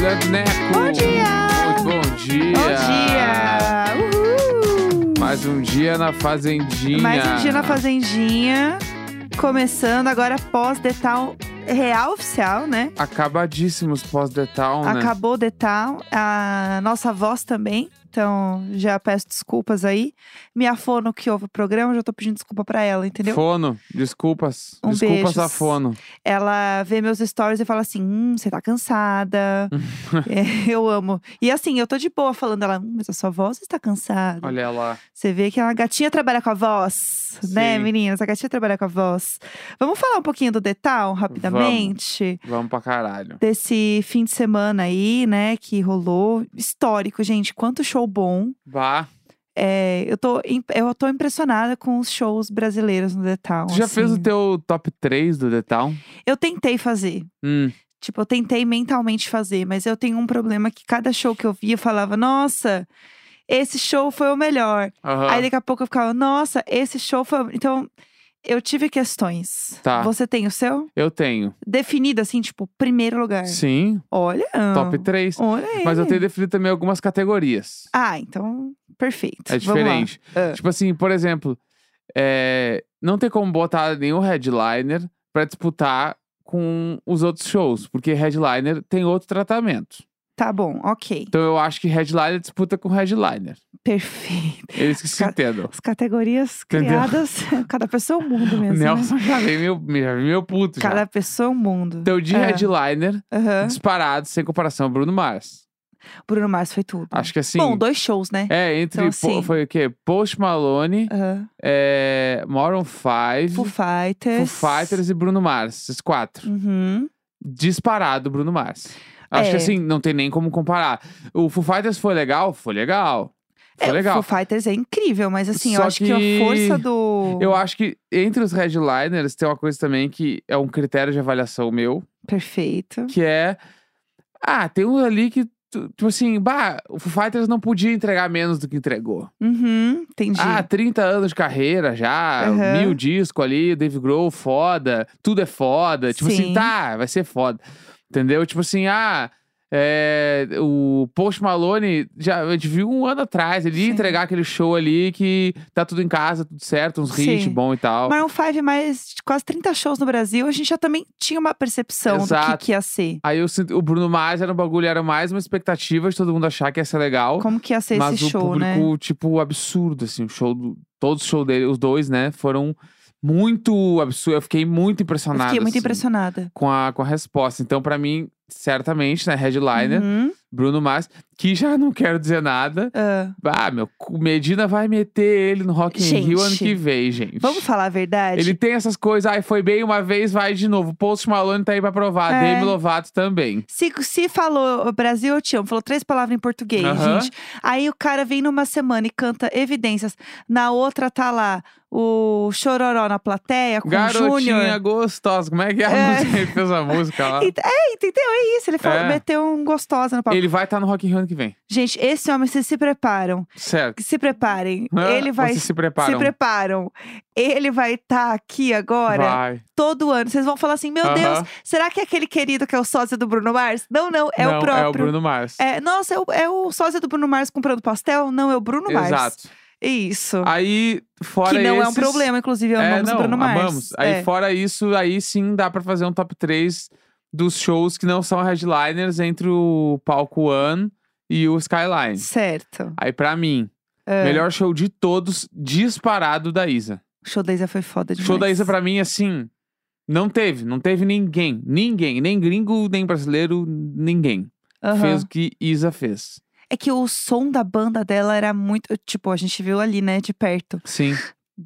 E Leandro Neco. Bom dia! Muito bom dia! Bom dia! Uhul! Mais um dia na Fazendinha. Mais um dia na Fazendinha. Começando agora pós-detal real oficial, né? Acabadíssimos pós-detal, né? Acabou o detal. A nossa voz também. Então, já peço desculpas aí. Minha fono que ouve o programa, já tô pedindo desculpa pra ela, entendeu? Fono, desculpas. Um desculpas beijos. a Fono. Ela vê meus stories e fala assim: hum, você tá cansada. É, eu amo. E assim, eu tô de boa falando, ela, hum, mas a sua voz está cansada. Olha lá. Você vê que a gatinha trabalha com a voz, né, Sim. meninas? A gatinha trabalha com a voz. Vamos falar um pouquinho do Detal, rapidamente? Vamos pra caralho. Desse fim de semana aí, né, que rolou. Histórico, gente. Quanto show bom. Vá. É, eu, tô, eu tô impressionada com os shows brasileiros no Detal. Tu já fez o assim. teu top 3 do Detal? Eu tentei fazer. Hum. Tipo, eu tentei mentalmente fazer, mas eu tenho um problema que cada show que eu via eu falava, nossa, esse show foi o melhor. aham. Aí daqui a pouco eu ficava, nossa, esse show foi. o-" Então, eu tive questões. Tá. Você tem o seu? Eu tenho. Definido assim, tipo, primeiro lugar. Sim, Olha. top 3. Olha aí. Mas eu tenho definido também algumas categorias. Ah, então, perfeito. É diferente. Ah. Tipo assim, por exemplo, é, não tem como botar nenhum headliner pra disputar com os outros shows, porque headliner tem outro tratamento. Tá bom, ok. Então eu acho que headliner disputa com headliner. Perfeito. Eles que se Ca- entendam. As categorias Entendeu? criadas, cada pessoa é um mundo mesmo. né? Nelson já vem meio, já vem meio puto. já. Cada pessoa é um mundo. Então de É. headliner, Aham. disparado, sem comparação, Bruno Mars. Bruno Mars foi tudo. Acho que assim. Bom, dois shows, né? É, entre. Então, assim- foi o quê? Post Malone, Aham. é, Maroon 5, Foo Fighters. Foo Fighters e Bruno Mars. Esses quatro. Uhum. disparado Bruno Mars. Acho É. que assim, não tem nem como comparar. O Foo Fighters foi legal? Foi legal. Foi É, legal. O Foo Fighters é incrível, mas assim, eu Só acho que... a que força do. Eu acho que entre os headliners tem uma coisa também que é um critério de avaliação meu, Perfeito. que é. Ah, tem um ali que. Tipo assim, bah, o Foo Fighters não podia entregar menos do que entregou. Uhum, entendi. Ah, 30 anos de carreira já, Aham. mil discos ali, Dave Grohl, foda, tudo é foda. Tipo assim, Sim. tá, vai ser foda. Entendeu? Tipo assim, ah, é, o Post Malone, já, a gente viu um ano atrás, ele ia Sim. entregar aquele show ali que tá tudo em casa, tudo certo, uns hits bom e tal. Maroon 5, mais de quase 30 shows no Brasil, a gente já também tinha uma percepção do que, Exato. que ia ser. Aí eu o Bruno Mars era um bagulho, era mais uma expectativa de todo mundo achar que ia ser legal. Como que ia ser mas esse o show, né? público, tipo, absurdo, assim, o show do, todos os shows dele, os dois, né, foram muito absurdos. Eu fiquei muito Eu impressionado. fiquei muito assim, impressionada. Com a, com a resposta. Então, pra mim, certamente, né, headliner, Uhum. Bruno Mars, que já não quero dizer nada. Ah, Ah, meu, o Medina vai meter ele no Rock in Rio ano Gente, que vem, gente. vamos falar a verdade? Ele tem essas coisas, ai, foi bem uma vez, vai de novo. Post Malone tá aí pra provar. É. Demi Lovato também. Se, se falou Brasil, eu te amo, falou três palavras em português, Aham. gente. Aí o cara vem numa semana e canta Evidências. Na outra tá lá o Chororó na plateia com o Garotinha Júnior. gostosa. Como é que é a É. música? Ele fez a música lá. E- É, entendeu? É isso. Ele falou, É. meteu um gostosa no palco. Ele vai estar no Rock in Rio ano que vem. Gente, esse homem, vocês se preparam. Certo. Se preparem. Ah, Ele vai. Vocês se preparam. Se preparam. Ele vai estar aqui agora, Vai. todo ano. Vocês vão falar assim: meu Aham. Deus, será que é aquele querido que é o sósia do Bruno Mars? Não, não, é não, o próprio. É o Bruno Mars. É, nossa, é o, é o sósia do Bruno Mars comprando pastel? Não, é o Bruno Mars. Exato. Isso. Aí, fora que não é um esses- problema, inclusive, É, amamos não, o Bruno Mars. amamos. Aí, É. fora isso, aí sim dá pra fazer um top 3 dos shows que não são headliners entre o palco One e o Skyline. Certo. Aí, pra mim, É. melhor show de todos, disparado da Isa. O show da Isa foi foda O demais. show da Isa, pra mim, assim, não teve. Não teve ninguém. Ninguém. Nem gringo, nem brasileiro, ninguém. Fez o que Isa fez. É que o som da banda dela era muito. Tipo, a gente viu ali, né, de perto. Sim.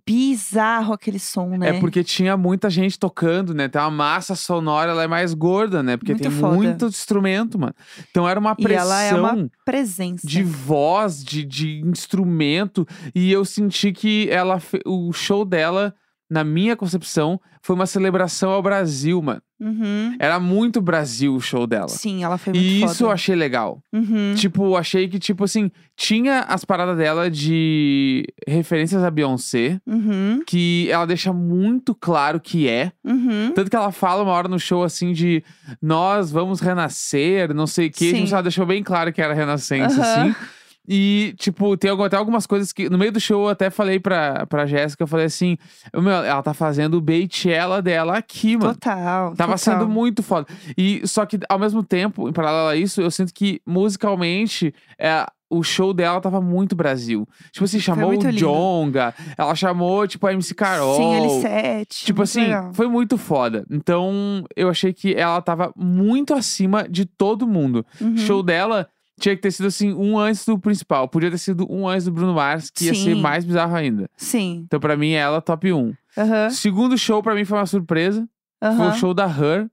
Bizarro aquele som, né? É porque tinha muita gente tocando, né? Tem uma massa sonora, ela é mais gorda, né? Porque Muito tem foda. muito instrumento, mano. Então era uma E pressão ela é uma presença. de voz, de, de instrumento. E eu senti que ela o show dela, na minha concepção, foi uma celebração ao Brasil, mano. Uhum. Era muito Brasil o show dela. Sim, ela foi muito E foda. isso eu achei legal. Uhum. Tipo, achei que, tipo assim, tinha as paradas dela de referências a Beyoncé, Uhum. que ela deixa muito claro que é. Uhum. Tanto que ela fala uma hora no show assim de nós vamos renascer, não sei o quê. Sim. Tipo, ela deixou bem claro que era renascença, assim. E, tipo, tem até algumas coisas que. No meio do show eu até falei pra, pra Jéssica, eu falei assim: meu, ela tá fazendo o Beitiela dela aqui, mano. Total. Tava total. sendo muito foda. E só que, ao mesmo tempo, em paralelo a isso, eu sinto que musicalmente é, o show dela tava muito Brasil. Tipo assim, chamou o. Jonga, ela chamou, tipo, a MC Carol. Sim, L7. Tipo assim, legal. foi muito foda. Então, eu achei que ela tava muito acima de todo mundo. Uhum. Show dela tinha que ter sido assim, um antes do principal. Podia ter sido um antes do Bruno Mars, que ia ser mais bizarro ainda. Sim. Então, pra mim, ela top 1. Aham. Segundo show, pra mim, foi uma surpresa. Foi Aham. o show da Her.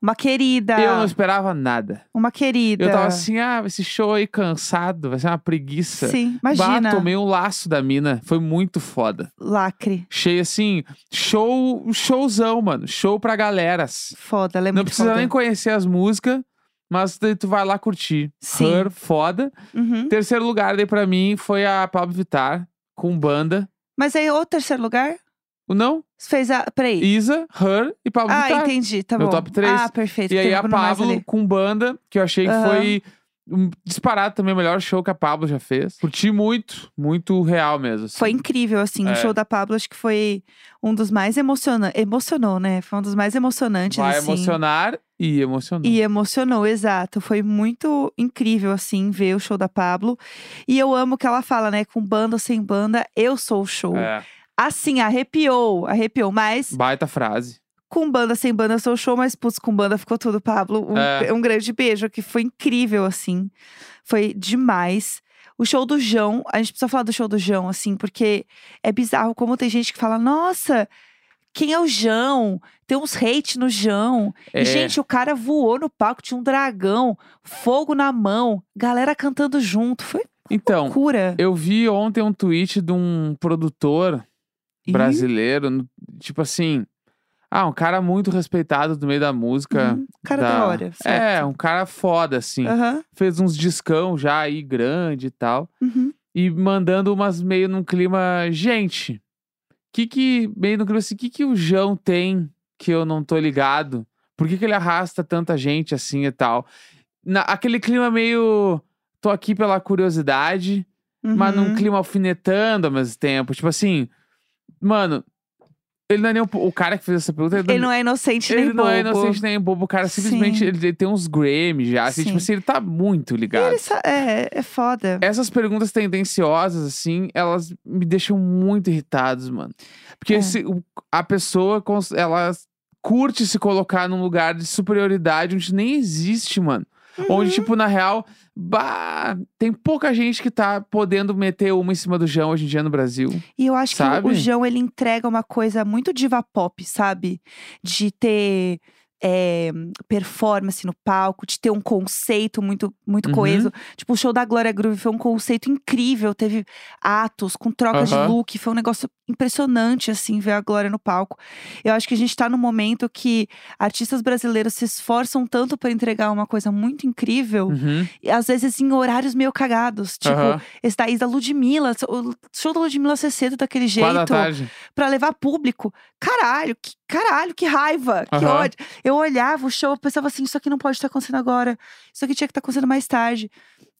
Uma querida. Eu não esperava nada. Uma querida. Eu tava assim, ah, esse show aí cansado, vai ser uma preguiça. Sim, Bah, imagina. tomei um laço da mina. Foi muito foda. Lacre. Cheio assim, show, showzão, mano. Show pra galeras. Foda, ela é Não muito precisa foda. nem conhecer as músicas, mas daí tu vai lá curtir. Sim. Her, foda. Uhum. Terceiro lugar daí pra mim foi a Pablo Vittar, com banda. Mas aí, o terceiro lugar? O não? Fez a. Peraí. Isa, Her e Pablo ah, Vittar. entendi. Tá Meu bom. top três. Ah, perfeito. E aí a Pablo com banda, que eu achei que Aham. foi um disparado também o melhor show que a Pablo já fez. Curti muito, muito real mesmo. assim. Foi incrível, assim. É. O show da Pablo acho que foi um dos mais emocionantes. Emocionou, né? Foi um dos mais emocionantes, Vai assim. emocionar e emocionou. E emocionou, exato. Foi muito incrível, assim, ver o show da Pablo. E eu amo que ela fala, né? Com banda ou sem banda, eu sou o show. É, Assim, arrepiou, arrepiou. Mas baita frase. com banda, sem banda, eu sou o show. Mas, putz, com banda ficou tudo, Pablo. Um, É. um grande beijo, que foi incrível, assim. Foi demais. O show do João, a gente precisa falar do show do João, assim, porque é bizarro como tem gente que fala, nossa, quem é o João? Tem uns hate no João. É, E, gente, o cara voou no palco, tinha um dragão, fogo na mão, galera cantando junto. Foi então, loucura. eu vi ontem um tweet de um produtor Ih, brasileiro, tipo assim. Ah, um cara muito respeitado do meio da música. uhum, cara da, hora. É, certo. um cara foda, assim. Fez uns discão já aí grande e tal. uhum. e mandando umas meio num clima. Gente, que que. Meio no clima assim, que que o João tem que eu não tô ligado? Por que, que ele arrasta tanta gente assim e tal? Na, aquele clima meio. Tô aqui pela curiosidade, mas num uhum. clima alfinetando ao mesmo tempo. Tipo assim, mano, ele não é nem o, o cara que fez essa pergunta. Ele não é inocente ele nem não bobo. é inocente nem bobo. O cara simplesmente Sim. ele, ele tem uns Grammy já. Assim, tipo Sim. assim, ele tá muito ligado. Ele é, é foda. Essas perguntas tendenciosas, assim, elas me deixam muito irritados, mano. Porque É. se a pessoa, ela curte se colocar num lugar de superioridade onde nem existe, mano. Onde, tipo, na real, bah, tem pouca gente que tá podendo meter uma em cima do João hoje em dia no Brasil. E eu acho que o- Sabe? João, ele entrega uma coisa muito diva pop, sabe? De ter é, performance no palco, de ter um conceito muito, muito Uhum. coeso. Tipo, o show da Glória Groove foi um conceito incrível. Teve atos com trocas Aham. de look. Foi um negócio impressionante, assim, ver a Glória no palco. Eu acho que a gente tá num momento que artistas brasileiros se esforçam tanto para entregar uma coisa muito incrível. Uhum. E às vezes em horários meio cagados. Tipo, esse da Isa Ludmilla, o show da Ludmilla ser cedo daquele jeito da pra levar público. Caralho, que caralho, que raiva, que Aham. ódio. Eu olhava o show, pensava assim, isso aqui não pode estar acontecendo agora. Isso aqui tinha que estar acontecendo mais tarde.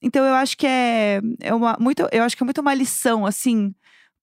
Então eu acho que é, é uma muito, eu acho que é muito uma lição assim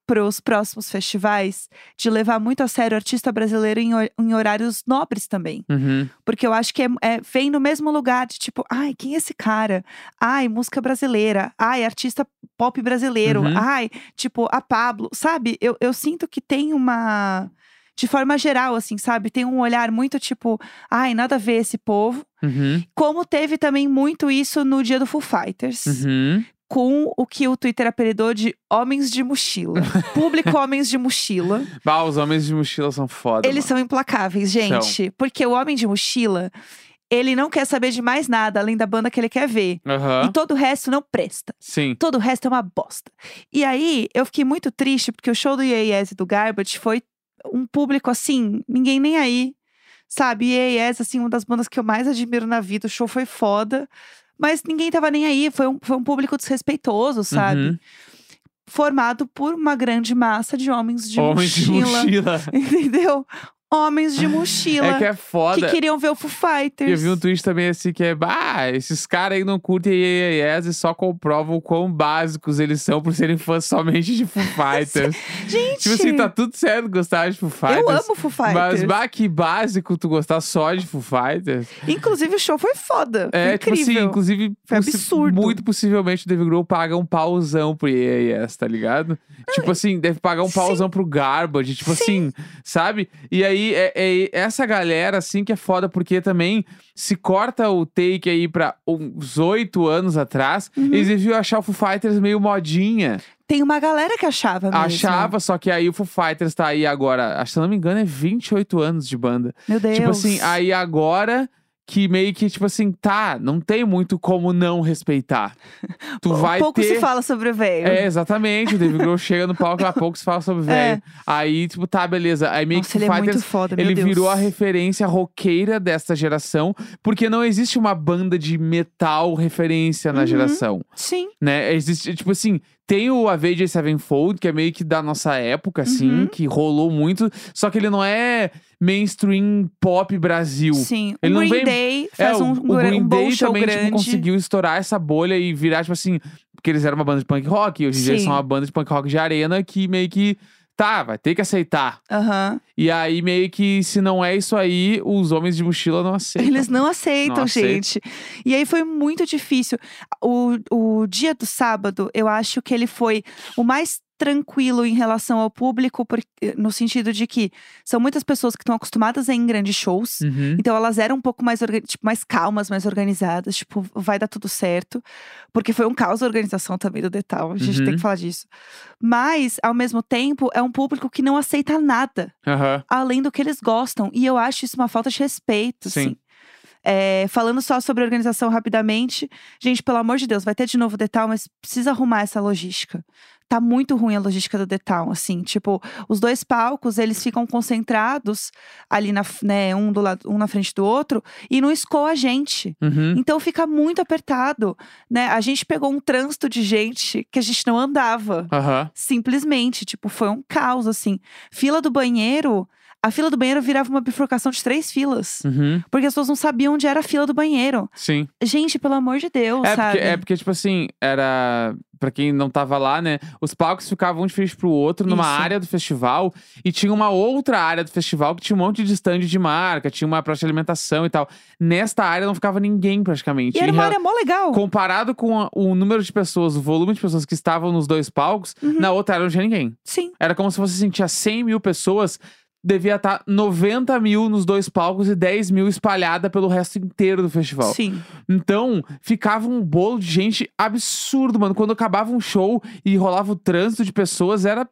pros próximos festivais de levar muito a sério o artista brasileiro em, em horários nobres também. Uhum. Porque eu acho que é, é- vem no mesmo lugar de tipo, ai, quem é esse cara? Ai, música brasileira. Ai, artista pop brasileiro. Uhum. Ai, tipo, a Pablo. Sabe? Eu, eu sinto que tem uma. De forma geral, assim, sabe? Tem um olhar muito tipo, ai, nada a ver esse povo. Uhum. Como teve também muito isso no dia do Foo Fighters, Uhum. com o que o Twitter apelidou de homens de mochila. Público homens de mochila. Bah, os homens de mochila são foda. Eles mano. são implacáveis, gente. Porque o homem de mochila, ele não quer saber de mais nada além da banda que ele quer ver. Aham. E todo o resto não presta. Sim. Todo o resto é uma bosta. E aí, eu fiquei muito triste, porque o show do Yes e do Garbage foi um público assim, ninguém nem aí. sabe? E assim, uma das bandas que eu mais admiro na vida. O show foi foda. Mas ninguém tava nem aí. Foi um, foi um público desrespeitoso, sabe? Uhum. Formado por uma grande massa de homens de Homem de mochila. mochila. Entendeu? Homens de mochila. É que é foda. que queriam ver o Foo Fighters. Eu vi um tweet também assim que é, ah, esses caras aí não curtem EAS e só comprovam o quão básicos eles são por serem fãs somente de Foo Fighters. Gente, tipo assim, tá tudo certo gostar de Foo Fighters. eu amo Foo Fighters. Mas, bah, que básico tu gostar só de Foo Fighters. Inclusive, o show foi foda. É, foi tipo assim, incrível. inclusive, Foi absurdo. muito possivelmente o Dave Grohl paga um pauzão pro EAS, tá ligado? tipo assim, deve pagar um sim. pauzão pro Garbage, tipo Sim. assim, sabe? E aí, é, é essa galera, assim, que é foda, porque também se corta o take aí pra uns oito anos atrás, Uhum. eles deviam achar o Foo Fighters meio modinha. Tem uma galera que achava mesmo. Achava, só que aí o Foo Fighters tá aí agora, acho que se eu não me engano, é 28 anos de banda. Meu Deus. Tipo assim, aí agora que meio que, tipo assim, tá, não tem muito como não respeitar. Tu vai Pouco ter. se fala sobre o velho. É, exatamente. O David Grohl chega no palco, a pouco se fala sobre o velho. Aí, tipo, tá, beleza. Aí meio É. Nossa, que ele o é Fighters, muito foda, meu ele Deus. virou a referência roqueira desta geração, porque não existe uma banda de metal referência na Uhum. geração, Sim. né? Existe, tipo assim, tem o Avenged Sevenfold, que é meio que da nossa época, assim, Uhum. que rolou muito, só que ele não é mainstream pop Brasil. Sim. Ele o não Green vem- Day É, faz o, um, o gra- Green um Day também, tipo, conseguiu estourar essa bolha e virar, tipo assim, porque eles eram uma banda de punk rock, e hoje em dia eles são uma banda de punk rock de arena que meio que, tá, vai ter que aceitar. Aham. E aí, meio que, se não é isso aí, os homens de mochila não aceitam. Eles não aceitam, Não aceitam. gente. E aí foi muito difícil. O, o dia do sábado, eu acho que ele foi o mais tranquilo em relação ao público, porque, no sentido de que são muitas pessoas que estão acostumadas a ir em grandes shows. Uhum. Então elas eram um pouco mais, tipo, mais calmas, mais organizadas, tipo, vai dar tudo certo. Porque foi um caos a organização também do Detal, a gente Uhum. tem que falar disso. Mas, ao mesmo tempo, é um público que não aceita nada Aham. além do que eles gostam. E eu acho isso uma falta de respeito, Sim. assim. É, falando só sobre organização rapidamente, gente, pelo amor de Deus, vai ter de novo Detal, mas precisa arrumar essa logística. Tá muito ruim a logística do Detal, assim, tipo, os dois palcos, eles ficam concentrados ali na, né, um do lado, um na frente do outro e não escoa a gente. Uhum. Então fica muito apertado, né? A gente pegou um trânsito de gente que a gente não andava. Aham. Simplesmente, tipo, foi um caos, assim. Fila do banheiro, a fila do banheiro virava uma bifurcação de três filas. Uhum. Porque as pessoas não sabiam onde era a fila do banheiro. Sim. Gente, pelo amor de Deus, É sabe? porque, é porque, tipo assim, era. Pra quem não tava lá, né? Os palcos ficavam um de frente pro outro numa Isso. área do festival. E tinha uma outra área do festival que tinha um monte de stand de marca, tinha uma praça de alimentação e tal. Nesta área não ficava ninguém praticamente. E era uma rea- área mó legal. Comparado com a- o número de pessoas, o volume de pessoas que estavam nos dois palcos, Uhum. na outra área não tinha ninguém. Sim. Era como se assim, tinha 100 mil pessoas, devia estar 90 mil nos dois palcos e 10 mil espalhada pelo resto inteiro do festival. Sim. Então, ficava um bolo de gente absurdo, mano. Quando acabava um show e rolava o trânsito de pessoas, era.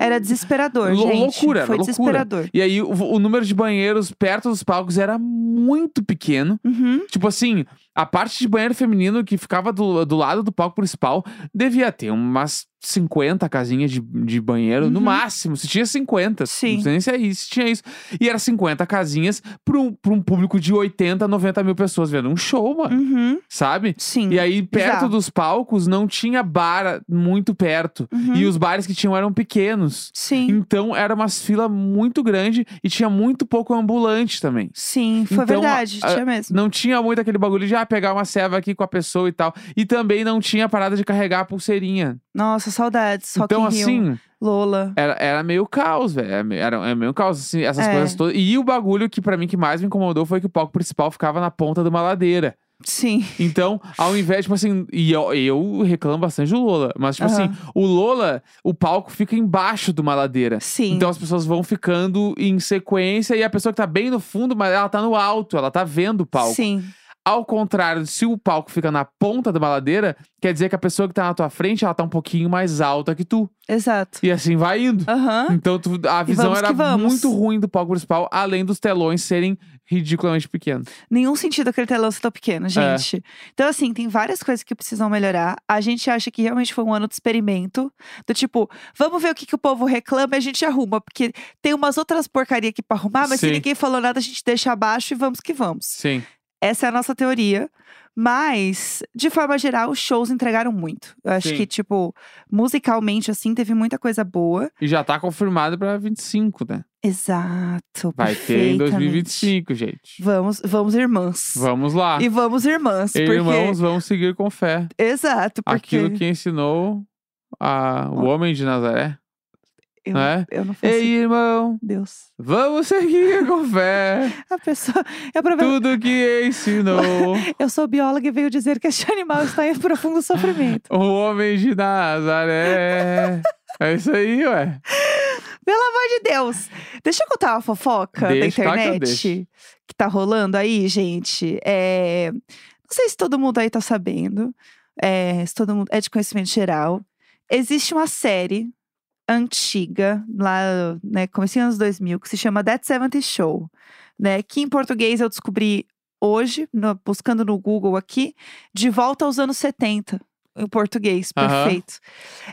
Era desesperador, Lou- gente. loucura, era Foi loucura. desesperador. E aí, o, o número de banheiros perto dos palcos era muito pequeno. Uhum. Tipo assim, a parte de banheiro feminino que ficava do, do lado do palco principal devia ter umas 50 casinhas de, de banheiro, no Uhum. máximo. Se tinha 50. Sim. Não sei nem se é isso, se tinha isso. E era 50 casinhas pra um, pra um público de 80, 90 mil pessoas vendo um show, mano. Uhum. Sabe? Sim. E aí, perto Bizarro. dos palcos, não tinha bar muito perto. Uhum. E os bares que tinham eram pequenos. Sim. Então, era umas filas muito grande e tinha muito pouco ambulante também. Sim, foi Então, verdade. a- tinha mesmo. Não tinha muito aquele bagulho de ah, pegar uma ceva aqui com a pessoa e tal. E também não tinha parada de carregar a pulseirinha. Nossa, saudades. Rock então, in Rio, assim, Lola. era, era meio caos, velho. Era, me- era, era meio caos, assim, essas É. coisas todas. E o bagulho que pra mim que mais me incomodou foi que o palco principal ficava na ponta de uma ladeira. Sim. Então, ao invés, tipo assim, e eu, eu reclamo bastante do Lola, mas, tipo Aham. assim, o Lola, o palco fica embaixo de uma ladeira. Sim. Então as pessoas vão ficando em sequência e a pessoa que tá bem no fundo, mas ela tá no alto, ela tá vendo o palco. Sim. Ao contrário, se o palco fica na ponta de uma ladeira, quer dizer que a pessoa que tá na tua frente, ela tá um pouquinho mais alta que tu. Exato. E assim vai indo. Aham. Então tu- a visão era muito ruim do palco principal, além dos telões serem ridiculamente pequenos. Nenhum sentido aquele telão ser tão pequeno, É. gente. Então, assim, tem várias coisas que precisam melhorar. A gente acha que realmente foi um ano de experimento. Do tipo, vamos ver o que, que o povo reclama e a gente arruma. Porque tem umas outras porcaria aqui pra arrumar, mas Sim. se ninguém falou nada, a gente deixa abaixo e vamos que vamos. Sim. Essa é a nossa teoria. Mas, de forma geral, os shows entregaram muito. Eu acho Sim. que, tipo, musicalmente, assim, teve muita coisa boa. E já tá confirmado pra 25, né? Exato. Vai ter em perfeitamente. 2025, gente. Vamos, vamos, irmãs. Vamos lá. E vamos, irmãs. porque... Irmãos, vamos seguir com fé. Exato, porque Aquilo que ensinou a, o homem de Nazaré. Eu, né? eu não faço Ei, irmão, Deus. vamos seguir com fé. A pessoa. É pra. Tudo que ensinou Eu sou bióloga e veio dizer que este animal está em profundo sofrimento. o homem de Nazaré. É isso aí, ué. Pelo amor de Deus! Deixa eu contar uma fofoca Deixa, da que internet deixo. que tá rolando aí, gente. É... Não sei se todo mundo aí tá sabendo. é, Se todo mundo é de conhecimento geral. Existe uma série antiga, lá, né, comecinho anos 2000, que se chama That 70 Show, né? Que em português eu descobri hoje, no- buscando no Google aqui, de volta aos anos 70. Em português, Aham. perfeito.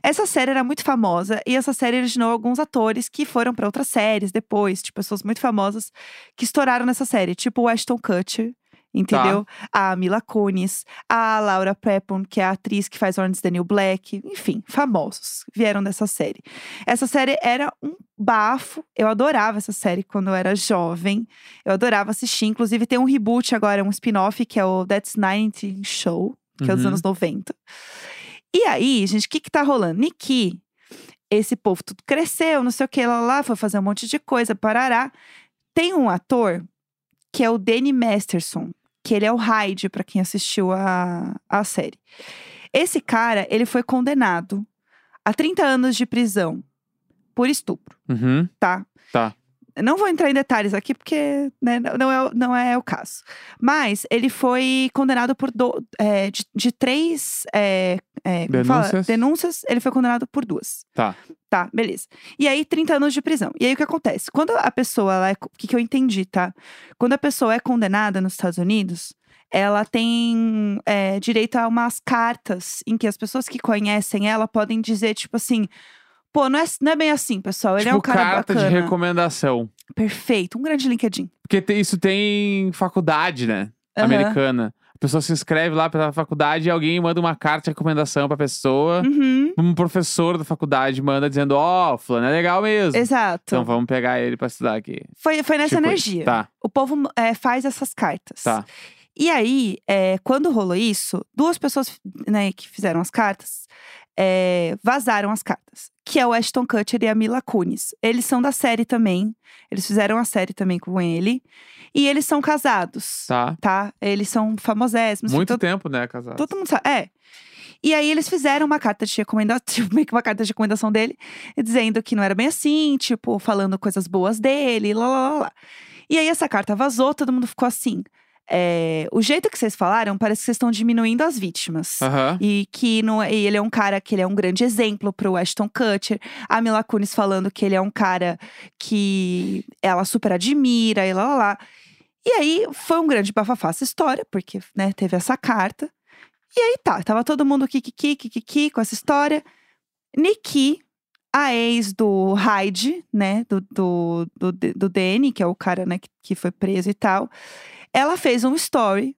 Essa série era muito famosa e essa série originou alguns atores que foram pra outras séries depois, tipo, pessoas muito famosas que estouraram nessa série, tipo o Ashton Kutcher, entendeu? A Mila Kunis, a Laura Prepon, que é a atriz que faz Orange New Black, enfim, famosos vieram dessa série. Essa série era um bafo, eu adorava essa série quando eu era jovem, eu adorava assistir, inclusive tem um reboot agora, um spin-off que é o That's 90 Show, que é dos Uhum. anos 90. E aí, gente, o que que tá rolando? Niki, esse povo tudo cresceu, não sei o que, lá, lá, foi fazer um monte de coisa, parará. Tem um ator que é o Danny Masterson, que ele é o Hyde, pra quem assistiu a, a série. Esse cara, ele foi condenado a 30 anos de prisão por estupro, Uhum. tá? Tá. Não vou entrar em detalhes aqui, porque né, não, é, o- não é o caso. Mas ele foi condenado por do- é, de, de três é, é? Denúncias. denúncias. Ele foi condenado por duas. Tá. Tá, beleza. E aí, 30 anos de prisão. E aí, o que acontece? Quando a pessoa, ela é, o que, que eu entendi, tá? Quando a pessoa é condenada nos Estados Unidos, ela tem é, direito a umas cartas em que as pessoas que conhecem ela podem dizer, tipo assim. Pô, não é, não é bem assim, pessoal. Ele tipo é um cara carta bacana. de recomendação. Perfeito. Um grande LinkedIn. Porque tem- isso tem em faculdade, né? Aham. Americana. A pessoa se inscreve lá pela faculdade e alguém manda uma carta de recomendação pra pessoa. Uhum. Um professor da faculdade manda dizendo: Ó, oh, fulano é legal mesmo. Exato. Então vamos pegar ele pra estudar aqui. Foi, foi nessa Tipo, energia. Tá, O povo é, faz essas cartas. tá. E aí, é, quando rolou isso, duas pessoas né, que fizeram as cartas é, vazaram as cartas. Que é o Ashton Kutcher e a Mila Kunis. Eles são da série também. Eles fizeram a série também com ele. E eles são casados, Tá. tá? Eles são famosésimos. Muito todo, tempo, né, casado? todo mundo sabe. É. E aí eles fizeram uma carta de recomendação, tipo, meio que uma carta de recomendação dele, dizendo que não era bem assim, tipo, falando coisas boas dele, lá, lá, lá, lá. E aí essa carta vazou, todo mundo ficou assim. É, o jeito que vocês falaram, parece que vocês estão diminuindo as vítimas. Aham. E que não, e ele é um cara que ele é um grande exemplo pro Ashton Kutcher. A Mila Kunis falando que ele é um cara que ela super admira e lá, lá, lá. E aí foi um grande bafafá essa história, porque né, teve essa carta. E aí tá, tava todo mundo kikiki, kikiki com essa história. Nikki, a ex do Hyde, né, do, do, do, do Danny, que é o cara, né, que, que foi preso e tal. Ela fez um story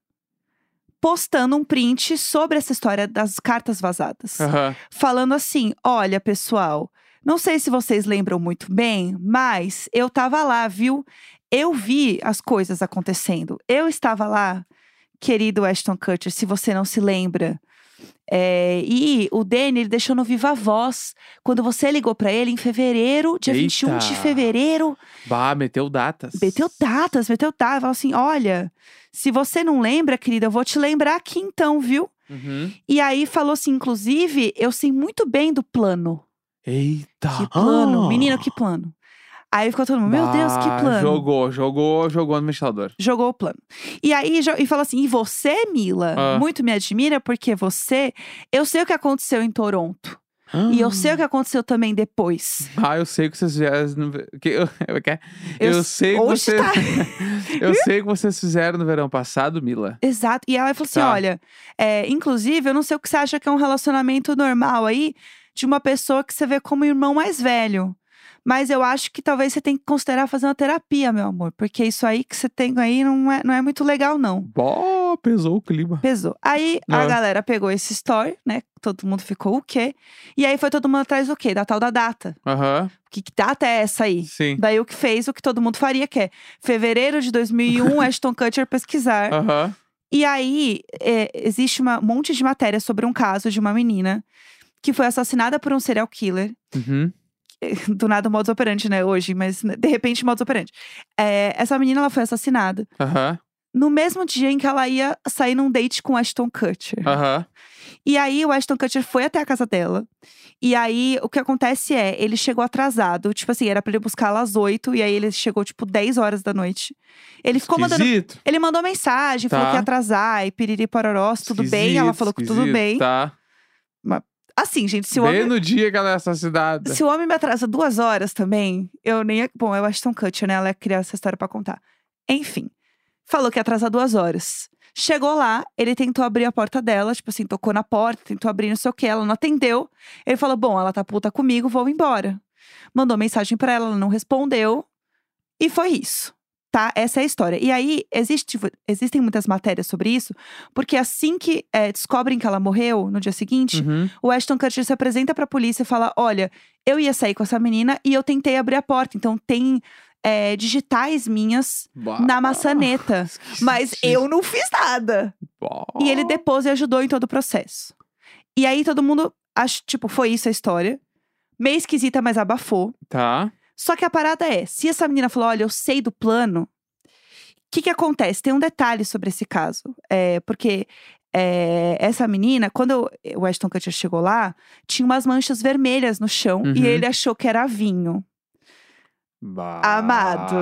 postando um print sobre essa história das cartas vazadas Aham. falando assim: olha, pessoal, não sei se vocês lembram muito bem, mas eu tava lá, viu? Eu vi as coisas acontecendo. Eu estava lá, querido Ashton Kutcher, se você não se lembra. É, e o Danny, ele deixou no Viva Voz quando você ligou pra ele em fevereiro, dia 21 de Eita. fevereiro. Bah, meteu datas. Meteu datas, meteu datas. Falou assim: olha, se você não lembra, querida, eu vou te lembrar aqui então, viu? Uhum. E aí falou assim: inclusive, eu sei muito bem do plano. Eita. Que plano, Ah. menina, que plano. Aí ficou todo mundo, meu Deus, que plano. Jogou, jogou, jogou no ventilador. Jogou o plano. E aí, e falou assim: e você, Mila, Ah. muito me admira, porque você. Eu sei o que aconteceu em Toronto. E eu sei o que aconteceu também depois. Ah, eu sei que vocês fizeram. Que... eu- eu- Eu sei que vocês. tá. eu sei que vocês fizeram no verão passado, Mila. Exato. E ela falou assim: Tá. olha, é, inclusive, eu não sei o que você acha que é um relacionamento normal aí de uma pessoa que você vê como irmão mais velho. Mas eu acho que talvez você tenha que considerar fazer uma terapia, meu amor. Porque isso aí que você tem aí não é, não é muito legal, não. Bó, pesou o clima. Pesou. Aí a Ah. galera pegou esse story, né? Todo mundo ficou o quê? E aí foi todo mundo atrás do quê? Da tal da data. Aham, Que, que data é essa aí? sim. Daí o que fez o que todo mundo faria, que é fevereiro de 2001, Ashton Kutcher pesquisar. Aham. E aí, é, existe uma- um monte de matéria sobre um caso de uma menina que foi assassinada por um serial killer. Uhum. Do nada, modus operandi, né? Hoje, mas né, de repente, modus operandi. É, essa menina, ela foi assassinada Aham. no mesmo dia em que ela ia sair num date com Ashton Kutcher. Aham. E aí, o Ashton Kutcher foi até a casa dela. E aí, o que acontece é, ele chegou atrasado. Tipo assim, era pra ele buscar ela às 8. E aí, ele chegou, tipo, 10 horas da noite. Ele ficou mandando Esquisito. Ele mandou mensagem, falou Tá. que ia atrasar, e piriri pororós, tudo bem. Ela Esquisito, falou que tudo esquisito, bem. Tá. Assim, gente, se o, Bem homem, no dia que ela é assassinada. se o homem me atrasa duas horas também, eu nem. Bom, eu acho tão Kutcher, né? Ela ia criar essa história pra contar. Enfim, falou que ia atrasar duas horas. Chegou lá, ele tentou abrir a porta dela, tipo assim, tocou na porta, tentou abrir não sei o que, ela não atendeu. Ele falou: Bom, ela tá puta comigo, vou embora. Mandou mensagem pra ela, ela não respondeu. E foi isso. Tá? Essa é a história. E aí, existe, existem muitas matérias sobre isso, porque assim que eh, descobrem que ela morreu no dia seguinte, Uhum. o Ashton Kutcher se apresenta pra polícia e fala: Olha, eu ia sair com essa menina e eu tentei abrir a porta. Então tem eh, digitais minhas Bah. na maçaneta. Mas eu não fiz nada. Bah. E ele depôs e ajudou em todo o processo. E aí todo mundo, acho, tipo, foi isso a história. Meio esquisita, mas abafou. Tá. Só que a parada é: se essa menina falou, olha, eu sei do plano, o que que acontece? Tem um detalhe sobre esse caso. É, porque é, essa menina, quando eu- o Ashton Kutcher chegou lá, tinha umas manchas vermelhas no chão Uhum. e ele achou que era vinho. Bah. Amado,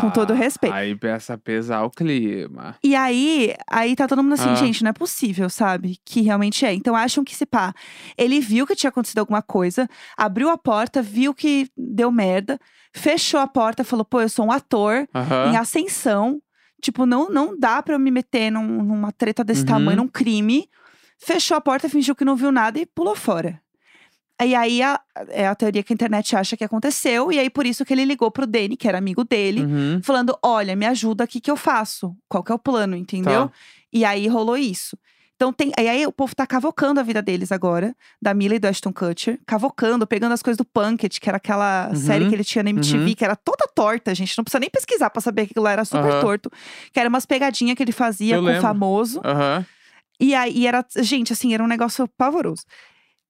com todo respeito. Aí peça pesar o clima. E aí, aí tá todo mundo assim, Ah. gente, não é possível, sabe? Que realmente é. Então acham que se pá, ele viu que tinha acontecido alguma coisa, abriu a porta, viu que deu merda, fechou a porta, falou, pô, eu sou um ator em ascensão. Tipo, não, não dá pra eu me meter num- numa treta desse Uhum. tamanho, num crime. Fechou a porta, fingiu que não viu nada e pulou fora. E aí a, é a teoria que a internet acha que aconteceu, e aí por isso que ele ligou pro Danny, que era amigo dele, Uhum. falando: olha, me ajuda aqui que eu faço. Qual que é o plano, entendeu? Tá. E aí rolou isso. Então tem. E aí o povo tá cavocando a vida deles agora, da Mila e do Ashton Kutcher, cavocando, pegando as coisas do Punked, que era aquela Uhum, série que ele tinha na MTV, uhum. que era toda torta, gente. Não precisa nem pesquisar pra saber que aquilo era super Aham. torto. Que era umas pegadinhas que ele fazia Eu com o famoso. E aí e era, gente, assim, era um negócio pavoroso.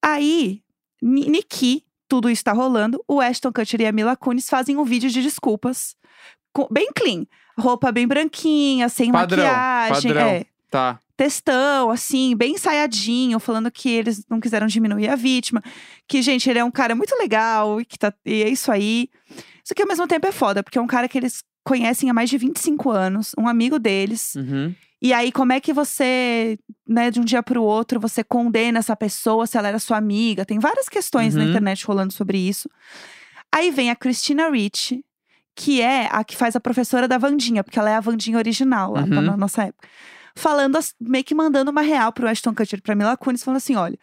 Aí, Niki, tudo isso tá rolando. O Ashton Kutcher e a Mila Kunis fazem um vídeo de desculpas. com- bem clean. Roupa bem branquinha, sem Padrão, maquiagem. padrão. É, Tá. textão, assim, bem ensaiadinho, falando que eles não quiseram diminuir a vítima. Que, gente, ele é um cara muito legal e que tá. E é isso aí. Isso que ao mesmo tempo é foda, porque é um cara que eles conhecem há mais de 25 anos, um amigo deles. Uhum. E aí, como é que você, né, de um dia pro outro, você condena essa pessoa se ela era sua amiga? Tem várias questões na Uhum. internet rolando sobre isso. Aí vem a Christina Ricci, que é a que faz a professora da Vandinha, porque ela é a Vandinha original lá Uhum. na nossa época. Falando, meio que mandando uma real pro Ashton Kutcher pra Mila Kunis, falando assim: olha.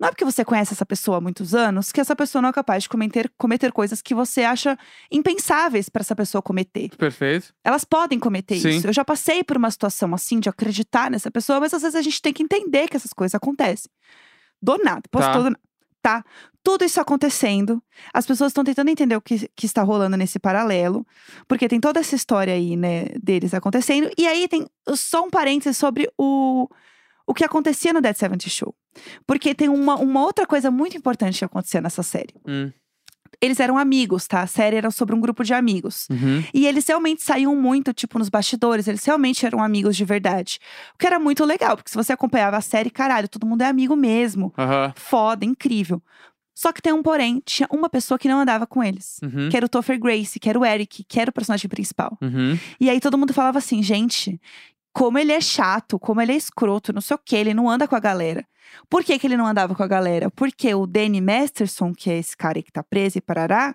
Não é porque você conhece essa pessoa há muitos anos que essa pessoa não é capaz de cometer, cometer coisas que você acha impensáveis pra essa pessoa cometer. Perfeito. Elas podem cometer Sim. isso. Eu já passei por uma situação assim de acreditar nessa pessoa, mas às vezes a gente tem que entender que essas coisas acontecem. Do nada, postou Tá. do nada. Tá? Tudo isso acontecendo. As pessoas estão tentando entender o que, que está rolando nesse paralelo. Porque tem toda essa história aí, né, deles acontecendo. E aí tem só um parênteses sobre o, o que acontecia no Dead 70 Show. Porque tem uma, uma outra coisa muito importante que acontecia nessa série. Hum. Eles eram amigos, tá? A série era sobre um grupo de amigos. Uhum. E eles realmente saíam muito, tipo, nos bastidores. Eles realmente eram amigos de verdade. O que era muito legal, porque se você acompanhava a série, caralho, todo mundo é amigo mesmo. Aham. Foda, incrível. Só que tem um porém, tinha uma pessoa que não andava com eles. Uhum. Que era o Topher Grace, que era o Eric, que era o personagem principal. Uhum. E aí todo mundo falava assim, gente, como ele é chato, como ele é escroto, não sei o que, ele não anda com a galera. Por que, que ele não andava com a galera? Porque o Danny Masterson, que é esse cara aí que tá preso e parará,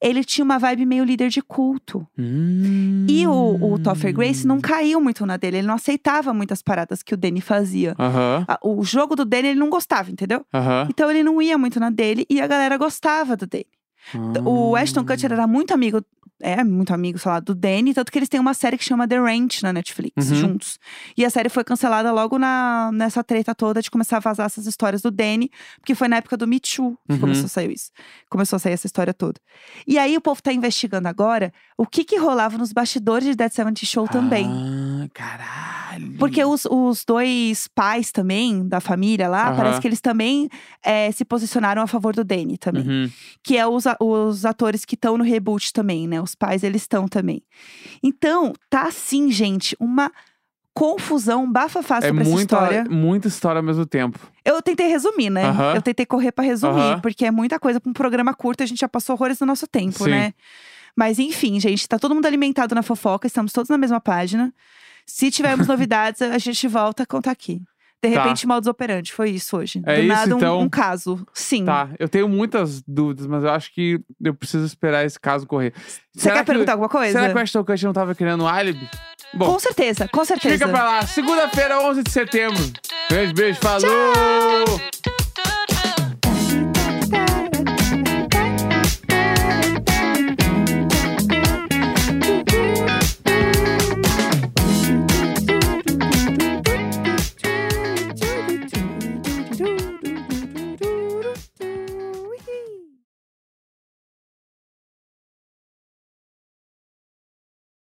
ele tinha uma vibe meio líder de culto. E o, o Topher Grace Hum. não caiu muito na dele, ele não aceitava muitas paradas que o Danny fazia. Aham, A- O jogo do Danny ele não gostava, entendeu? aham. Então ele não ia muito na dele e a galera gostava do Danny. O Ashton Kutcher era muito amigo, é muito amigo, sei lá, do Danny, tanto que eles têm uma série que chama The Ranch na Netflix, Uhum. juntos. E a série foi cancelada logo na, nessa treta toda de começar a vazar essas histórias do Danny, porque foi na época do Me Too que Uhum. começou a sair isso. Começou a sair essa história toda. E aí o povo tá investigando agora o que que rolava nos bastidores de Dead Seventy Show também. Ah, caralho. Porque os, os dois pais também, da família lá, Aham. parece que eles também eh, se posicionaram a favor do Danny também Uhum. que é os, a- os atores que estão no reboot também, né? Os pais, eles estão também. Então, tá assim, gente, uma confusão, bafafá É sobre essa muita, história. muita história ao mesmo tempo. Eu tentei resumir, né? Aham. Eu tentei correr pra resumir, Aham. porque é muita coisa pra um programa curto, a gente já passou horrores do nosso tempo, Sim. né? Mas enfim, gente, tá todo mundo alimentado na fofoca, estamos todos na mesma página. Se tivermos novidades, a gente volta a contar aqui. De Tá. repente, modus operandi. Foi isso hoje. É Do isso, nada, um- então? um, caso. Sim. Tá, eu tenho muitas dúvidas, mas eu acho que eu preciso esperar esse caso correr. Você quer perguntar alguma coisa? Será que o Ashton Kutcher não tava criando um álibi? Bom, Com certeza, com certeza. fica pra lá. Segunda-feira, 11 de setembro. Beijo, beijo, falou!